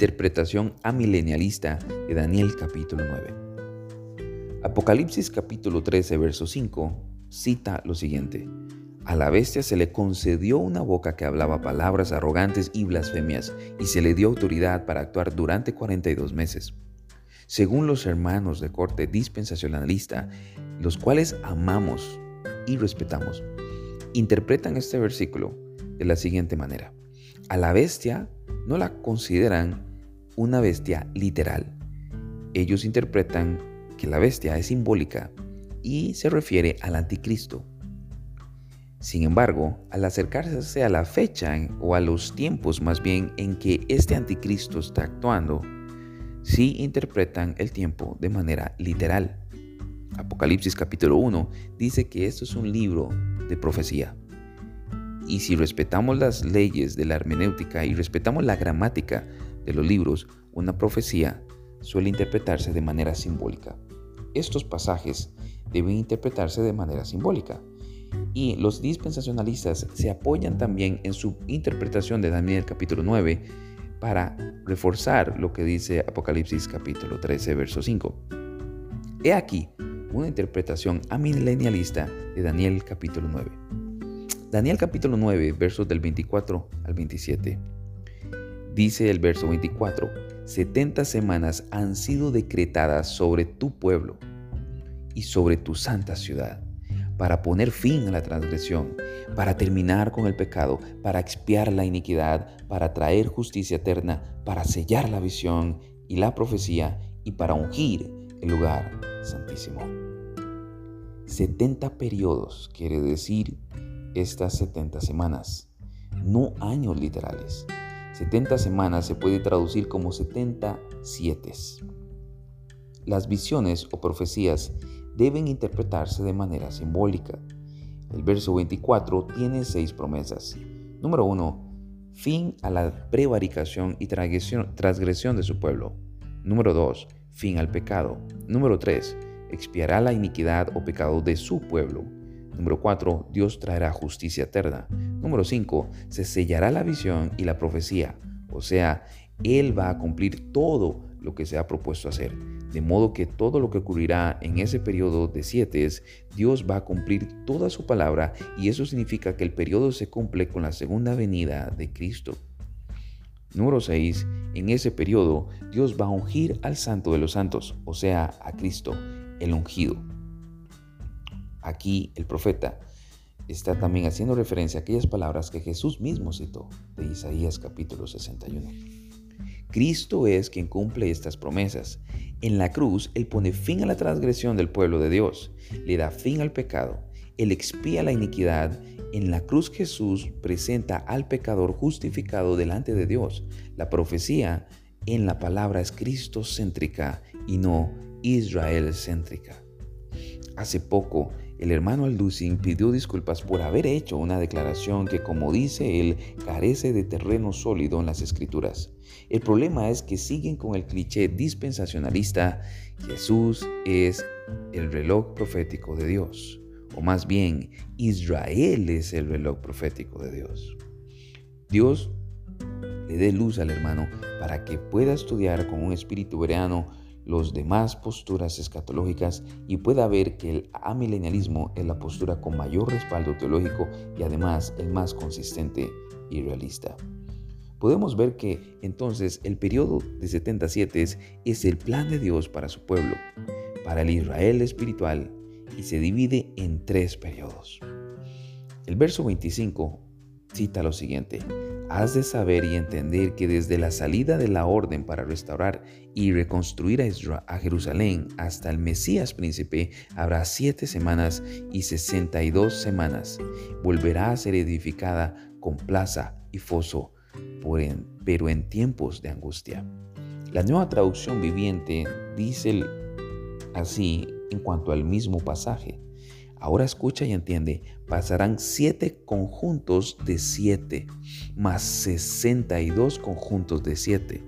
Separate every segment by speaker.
Speaker 1: Interpretación amilenialista de Daniel capítulo 9. Apocalipsis capítulo 13, verso 5 cita lo siguiente. A la bestia se le concedió una boca que hablaba palabras arrogantes y blasfemias, y se le dio autoridad para actuar durante 42 meses. Según los hermanos de corte dispensacionalista, los cuales amamos y respetamos, interpretan este versículo de la siguiente manera. A la bestia no la consideran una bestia literal. Ellos interpretan que la bestia es simbólica y se refiere al anticristo. Sin embargo, al acercarse a la fecha o a los tiempos más bien en que este anticristo está actuando, sí interpretan el tiempo de manera literal. Apocalipsis capítulo 1 dice que esto es un libro de profecía. Y si respetamos las leyes de la hermenéutica y respetamos la gramática de los libros, una profecía suele interpretarse de manera simbólica. Estos pasajes deben interpretarse de manera simbólica. Y los dispensacionalistas se apoyan también en su interpretación de Daniel capítulo 9 para reforzar lo que dice Apocalipsis capítulo 13, verso 5. He aquí una interpretación amilenialista de Daniel capítulo 9. Daniel capítulo 9, versos del 24 al 27. Dice el verso 24, 70 semanas han sido decretadas sobre tu pueblo y sobre tu santa ciudad, para poner fin a la transgresión, para terminar con el pecado, para expiar la iniquidad, para traer justicia eterna, para sellar la visión y la profecía y para ungir el lugar santísimo. 70 periodos quiere decir estas 70 semanas, no años literales. 70 semanas se puede traducir como 70 siete. Las visiones o profecías deben interpretarse de manera simbólica. El verso 24 tiene seis promesas. Número 1. Fin a la prevaricación y transgresión de su pueblo. Número 2. Fin al pecado. Número 3. Expiará la iniquidad o pecado de su pueblo. Número 4. Dios traerá justicia eterna. Número 5. Se sellará la visión y la profecía. O sea, Él va a cumplir todo lo que se ha propuesto hacer. De modo que todo lo que ocurrirá en ese periodo de siete es, Dios va a cumplir toda su palabra y eso significa que el periodo se cumple con la segunda venida de Cristo. Número 6. En ese periodo Dios va a ungir al santo de los santos, o sea, a Cristo, el ungido. Aquí el profeta está también haciendo referencia a aquellas palabras que Jesús mismo citó de Isaías capítulo 61. Cristo es quien cumple estas promesas. En la cruz, Él pone fin a la transgresión del pueblo de Dios, le da fin al pecado, Él expía la iniquidad. En la cruz Jesús presenta al pecador justificado delante de Dios. La profecía en la palabra es Cristo céntrica y no Israel céntrica. Hace poco el hermano Alducin pidió disculpas por haber hecho una declaración que, como dice él, carece de terreno sólido en las escrituras. El problema es que siguen con el cliché dispensacionalista, Jesús es el reloj profético de Dios, o más bien, Israel es el reloj profético de Dios. Dios le dé luz al hermano para que pueda estudiar con un espíritu vereano los demás posturas escatológicas y pueda ver que el amilenialismo es la postura con mayor respaldo teológico y además el más consistente y realista. Podemos ver que entonces el periodo de 77 es el plan de Dios para su pueblo, para el Israel espiritual, y se divide en tres periodos. El verso 25 cita lo siguiente, has de saber y entender que desde la salida de la orden para restaurar y reconstruir a, Jerusalén hasta el Mesías príncipe habrá siete semanas y sesenta y dos semanas. Volverá a ser edificada con plaza y foso, pero en tiempos de angustia. La nueva traducción viviente dice así en cuanto al mismo pasaje. Ahora escucha y entiende, pasarán siete conjuntos de siete, más sesenta y dos conjuntos de siete.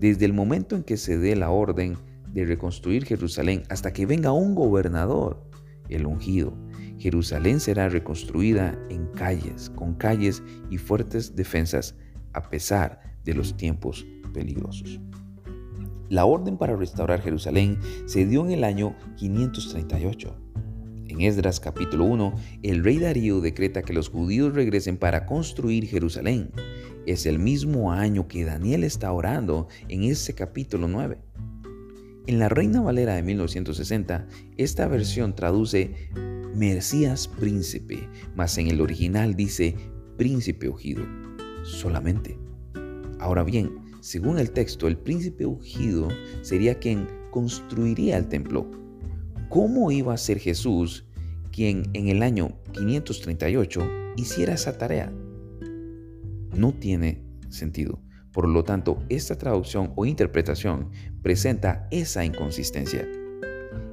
Speaker 1: Desde el momento en que se dé la orden de reconstruir Jerusalén hasta que venga un gobernador, el ungido, Jerusalén será reconstruida en calles, con calles y fuertes defensas, a pesar de los tiempos peligrosos. La orden para restaurar Jerusalén se dio en el año 538. En Esdras capítulo 1, el rey Darío decreta que los judíos regresen para construir Jerusalén. Es el mismo año que Daniel está orando en ese capítulo 9. En la Reina Valera de 1960, esta versión traduce Mesías príncipe, mas en el original dice príncipe ungido, solamente. Ahora bien, según el texto, el príncipe ungido sería quien construiría el templo. ¿Cómo iba a ser Jesús quien en el año 538 hiciera esa tarea? No tiene sentido. Por lo tanto, esta traducción o interpretación presenta esa inconsistencia.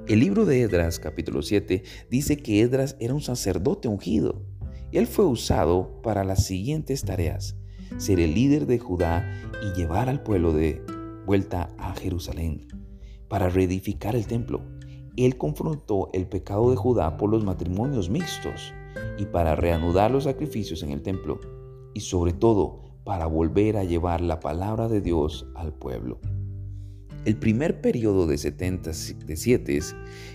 Speaker 1: El libro de Edras, capítulo 7, dice que Edras era un sacerdote ungido. Él fue usado para las siguientes tareas. Ser el líder de Judá y llevar al pueblo de vuelta a Jerusalén para reedificar el templo. Él confrontó el pecado de Judá por los matrimonios mixtos y para reanudar los sacrificios en el templo. Y sobre todo, para volver a llevar la palabra de Dios al pueblo. El primer periodo de 77,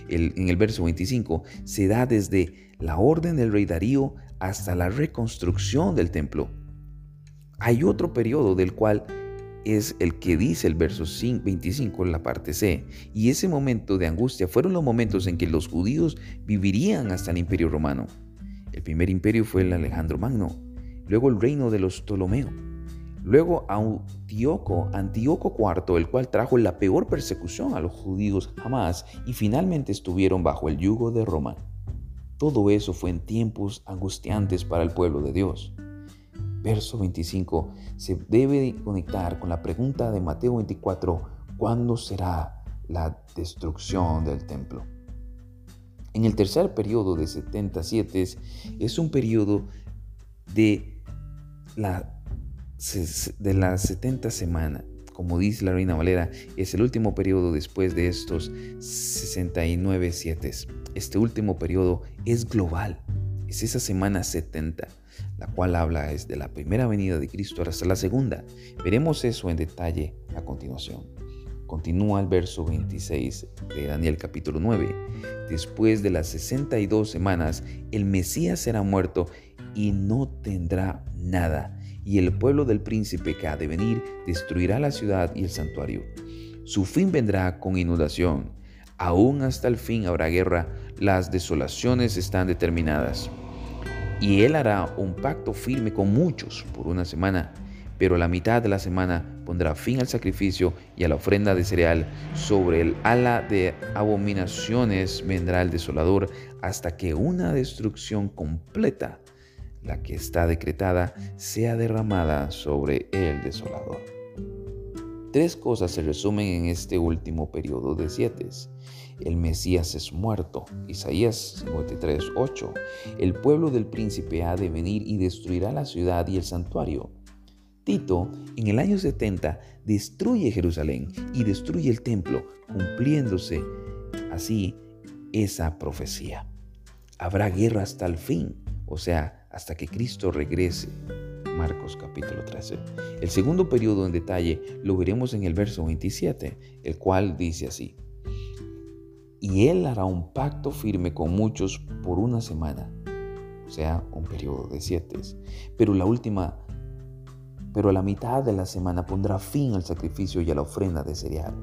Speaker 1: el, en el verso 25, se da desde la orden del rey Darío hasta la reconstrucción del templo. Hay otro periodo del cual es el que dice el verso 25 en la parte C, y ese momento de angustia fueron los momentos en que los judíos vivirían hasta el imperio romano. El primer imperio fue el Alejandro Magno, luego el reino de los Ptolomeo, luego Antíoco, Antíoco IV, el cual trajo la peor persecución a los judíos jamás y finalmente estuvieron bajo el yugo de Roma. Todo eso fue en tiempos angustiantes para el pueblo de Dios. Verso 25 se debe conectar con la pregunta de Mateo 24, ¿cuándo será la destrucción del templo? En el tercer periodo de 77 es un periodo de la, de la 70 semana. Como dice la Reina Valera, es el último periodo después de estos 69 siete. Este último periodo es global. Es esa semana 70, la cual habla es de la primera venida de Cristo hasta la segunda. Veremos eso en detalle a continuación. Continúa el verso 26 de Daniel capítulo 9. Después de las 62 semanas, el Mesías será muerto y no tendrá nada, y el pueblo del príncipe que ha de venir destruirá la ciudad y el santuario. Su fin vendrá con inundación, aún hasta el fin habrá guerra, las desolaciones están determinadas. Y él hará un pacto firme con muchos por una semana, pero la mitad de la semana pondrá fin al sacrificio y a la ofrenda de cereal. Sobre el ala de abominaciones vendrá el desolador hasta que una destrucción completa la que está decretada sea derramada sobre el desolador. Tres cosas se resumen en este último periodo de siete. El Mesías es muerto, Isaías 53, 8. El pueblo del príncipe ha de venir y destruirá la ciudad y el santuario. Tito, en el año 70, destruye Jerusalén y destruye el templo, cumpliéndose así esa profecía. Habrá guerra hasta el fin, o sea, hasta que Cristo regrese. Marcos capítulo 13. El segundo periodo en detalle lo veremos en el verso 27, el cual dice así. Y él hará un pacto firme con muchos por una semana, o sea, un periodo de siete. Pero la última, pero a la mitad de la semana pondrá fin al sacrificio y a la ofrenda de cereal.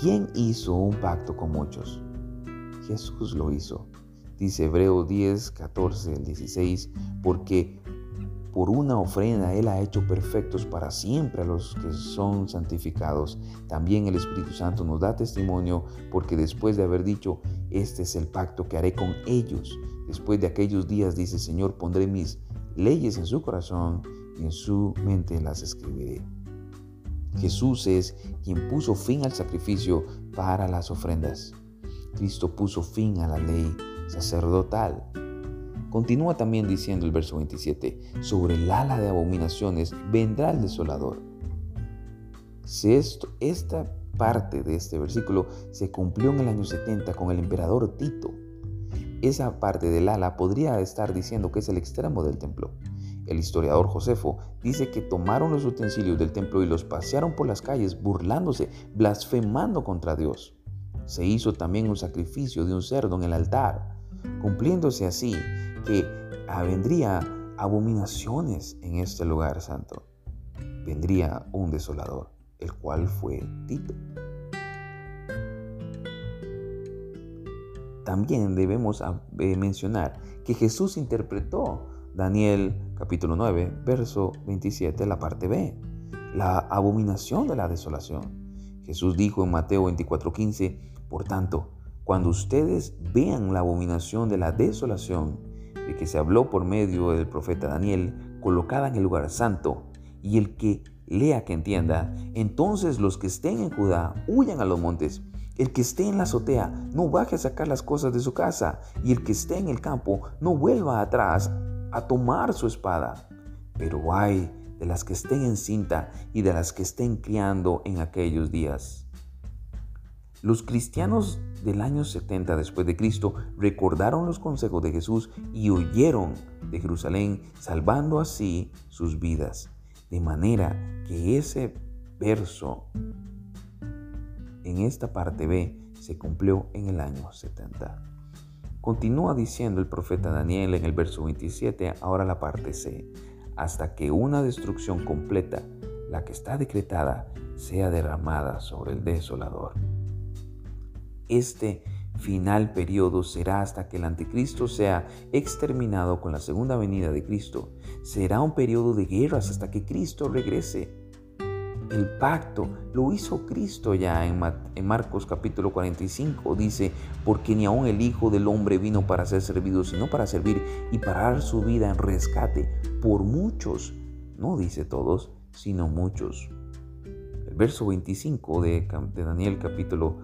Speaker 1: ¿Quién hizo un pacto con muchos? Jesús lo hizo. Dice Hebreo 10, 14, 16, porque por una ofrenda Él ha hecho perfectos para siempre a los que son santificados. También el Espíritu Santo nos da testimonio porque después de haber dicho, este es el pacto que haré con ellos, después de aquellos días dice, Señor, pondré mis leyes en su corazón y en su mente las escribiré. Jesús es quien puso fin al sacrificio para las ofrendas. Cristo puso fin a la ley sacerdotal. Continúa también diciendo el verso 27, sobre el ala de abominaciones vendrá el desolador. Si esta parte de este versículo se cumplió en el año 70 con el emperador Tito, esa parte del ala podría estar diciendo que es el extremo del templo. El historiador Josefo dice que tomaron los utensilios del templo y los pasearon por las calles burlándose, blasfemando contra Dios. Se hizo también un sacrificio de un cerdo en el altar, cumpliéndose así que vendría abominaciones en este lugar santo. Vendría un desolador, el cual fue Tito. También debemos eh, mencionar que Jesús interpretó Daniel capítulo 9, verso 27, la parte B, la abominación de la desolación. Jesús dijo en Mateo 24:15, por tanto, cuando ustedes vean la abominación de la desolación, de que se habló por medio del profeta Daniel, colocada en el lugar santo, y el que lea que entienda, entonces los que estén en Judá huyan a los montes. El que esté en la azotea no baje a sacar las cosas de su casa, y el que esté en el campo no vuelva atrás a tomar su espada. Pero hay de las que estén en cinta y de las que estén criando en aquellos días. Los cristianos del año 70 después de Cristo recordaron los consejos de Jesús y huyeron de Jerusalén, salvando así sus vidas. De manera que ese verso en esta parte B se cumplió en el año 70. Continúa diciendo el profeta Daniel en el verso 27, ahora la parte C, hasta que una destrucción completa, la que está decretada, sea derramada sobre el desolador. Este final periodo será hasta que el anticristo sea exterminado con la segunda venida de Cristo. Será un periodo de guerras hasta que Cristo regrese el pacto lo hizo Cristo ya en, Marcos capítulo 45. Dice, porque ni aun el Hijo del Hombre vino para ser servido, sino para servir y para dar su vida en rescate por muchos. No dice todos, sino muchos. El verso 25 de, de Daniel capítulo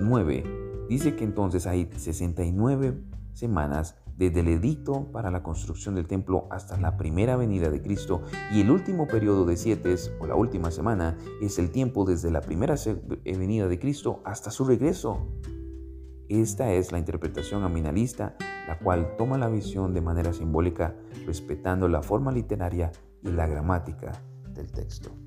Speaker 1: 9 dice que entonces hay 69 semanas desde el edicto para la construcción del templo hasta la primera venida de Cristo y el último periodo de siete o la última semana es el tiempo desde la primera eh, venida de Cristo hasta su regreso. Esta es la interpretación aminalista, la cual toma la visión de manera simbólica, respetando la forma literaria y la gramática del texto.